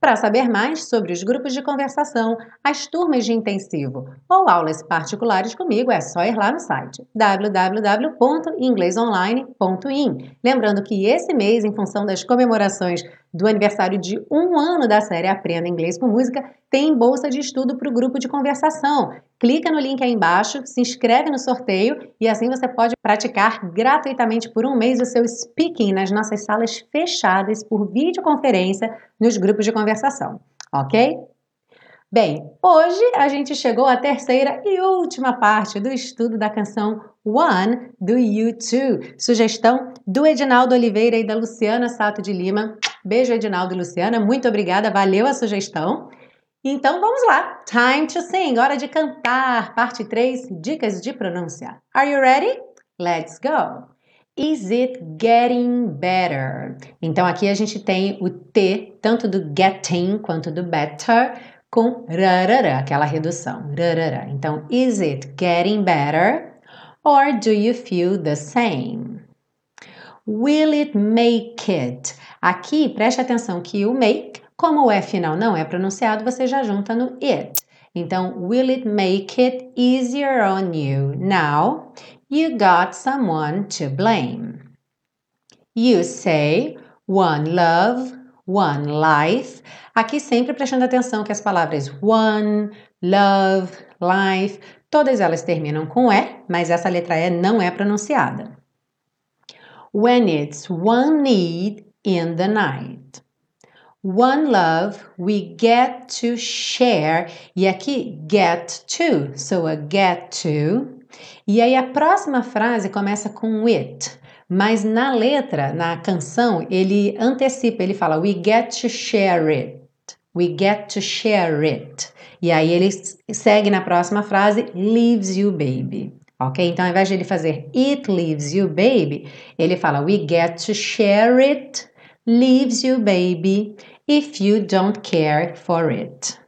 Para saber mais sobre os grupos de conversação, as turmas de intensivo ou aulas particulares comigo, é só ir lá no site www.inglesonline.in. Lembrando que esse mês, em função das comemorações do aniversário de um ano da série Aprenda Inglês com Música, tem bolsa de estudo para o grupo de conversação. Clica no link aí embaixo, se inscreve no sorteio e assim você pode praticar gratuitamente por um mês o seu speaking nas nossas salas fechadas por videoconferência nos grupos de conversação, ok? Bem, hoje a gente chegou à terceira e última parte do estudo da canção One do U2, sugestão do Edinaldo Oliveira e da Luciana Sato de Lima. Beijo, Edinaldo e Luciana, muito obrigada, valeu a sugestão. Então vamos lá. Time to sing. Hora de cantar. Parte 3. Dicas de pronúncia. Are you ready? Let's go. Is it getting better? Então aqui a gente tem o T, tanto do getting quanto do better, com rarara, aquela redução. Rarara. Então, is it getting better? Or do you feel the same? Will it make it? Aqui, preste atenção que o make como o E final não é pronunciado, você já junta no it. Então, will it make it easier on you? Now, you got someone to blame. You say one love, one life. Aqui sempre prestando atenção que as palavras one, love, life, todas elas terminam com E, mas essa letra E não é pronunciada. When it's one need in the night. One love, we get to share. E aqui, get to. So a get to. E aí a próxima frase começa com it. Mas na letra, na canção, ele antecipa, ele fala we get to share it. We get to share it. E aí ele segue na próxima frase leaves you baby. Ok? Então ao invés de ele fazer it leaves you baby, ele fala we get to share it leaves you baby if you don't care for it.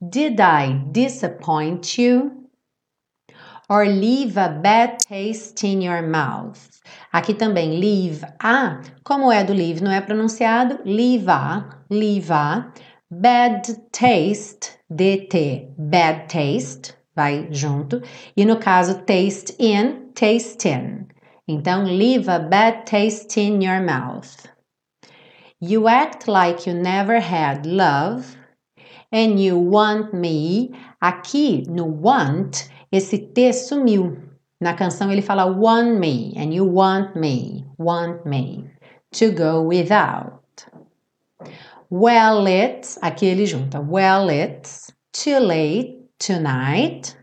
Did I disappoint you? Or leave a bad taste in your mouth? Aqui também leave a, como é do leave, não é pronunciado, leave a, leave a, bad taste, dt, bad taste, vai junto, e no caso taste in, taste in. Então, leave a bad taste in your mouth. You act like you never had love and you want me. Aqui no want, esse T sumiu. Na canção ele fala want me and you want me, want me to go without. Well, it's, aqui ele junta. Well, it's too late tonight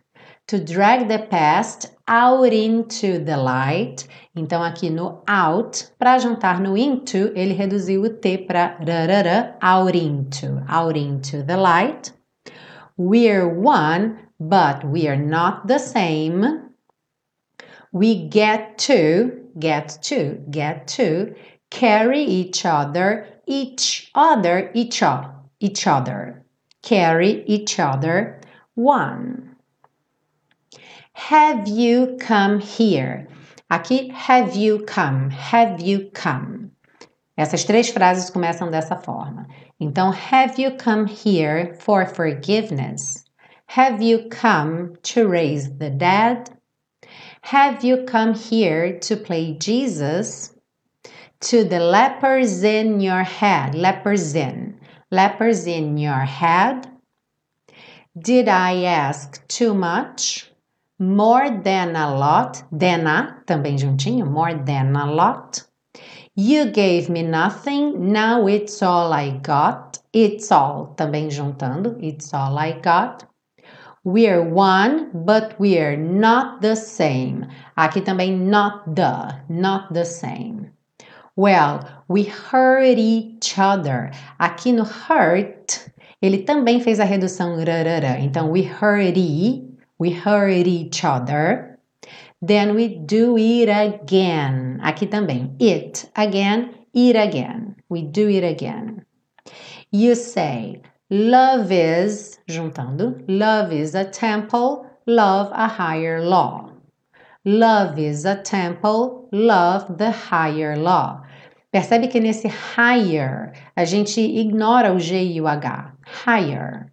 to drag the past out into the light. Então, aqui no out, para juntar no into, ele reduziu o T para rarara, out into, out into the light. We're one, but we are not the same. We get to, get to, get to, carry each other, each other, each other, each other, carry each other, one. Have you come here? Aqui, have you come? Have you come? Essas três frases começam dessa forma. Então, have you come here for forgiveness? Have you come to raise the dead? Have you come here to play Jesus? To the lepers in your head, lepers in, lepers in your head? Did I ask too much? more than a lot, than a, também juntinho, more than a lot. You gave me nothing, now it's all I got. It's all, também juntando, it's all I got. We're one, but we're not the same. Aqui também not the, not the same. Well, we hurt each other. Aqui no hurt, ele também fez a redução rarara. Então, we hurt We hurt each other. Then we do it again. Aqui também. It again, eat again. We do it again. You say, love is, juntando, love is a temple, love a higher law. Love is a temple, love the higher law. Percebe que nesse higher a gente ignora o G e o H. Higher.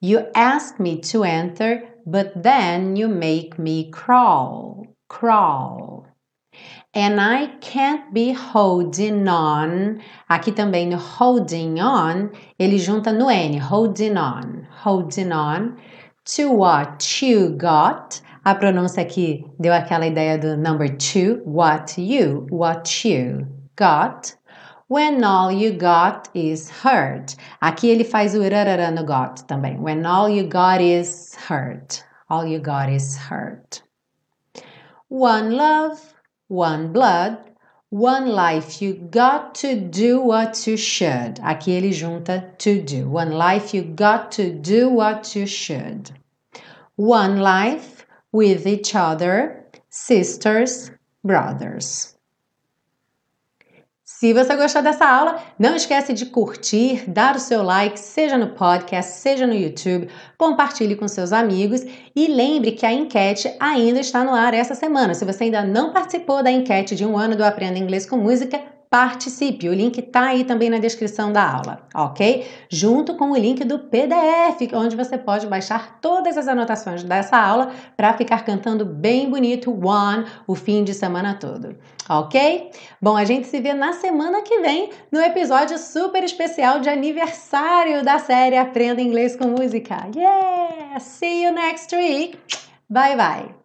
You ask me to enter, but then you make me crawl. Crawl. And I can't be holding on. Aqui também no holding on, ele junta no N, holding on, holding on to what you got. A pronúncia aqui deu aquela ideia do number two, what you, what you got. When all you got is hurt. Aqui ele faz o rarara no got também. When all you got is hurt. All you got is hurt. One love, one blood, one life. You got to do what you should. Aqui ele junta to do. One life, you got to do what you should. One life with each other, sisters, brothers. Se você gostou dessa aula, não esquece de curtir, dar o seu like, seja no podcast, seja no YouTube, compartilhe com seus amigos e lembre que a enquete ainda está no ar essa semana. Se você ainda não participou da enquete de um ano do Aprenda Inglês com Música, participe. O link está aí também na descrição da aula, ok? Junto com o link do PDF, onde você pode baixar todas as anotações dessa aula para ficar cantando bem bonito One o fim de semana todo, ok? Bom, a gente se vê na semana que vem no episódio super especial de aniversário da série Aprenda Inglês com Música. Yeah! See you next week. Bye bye.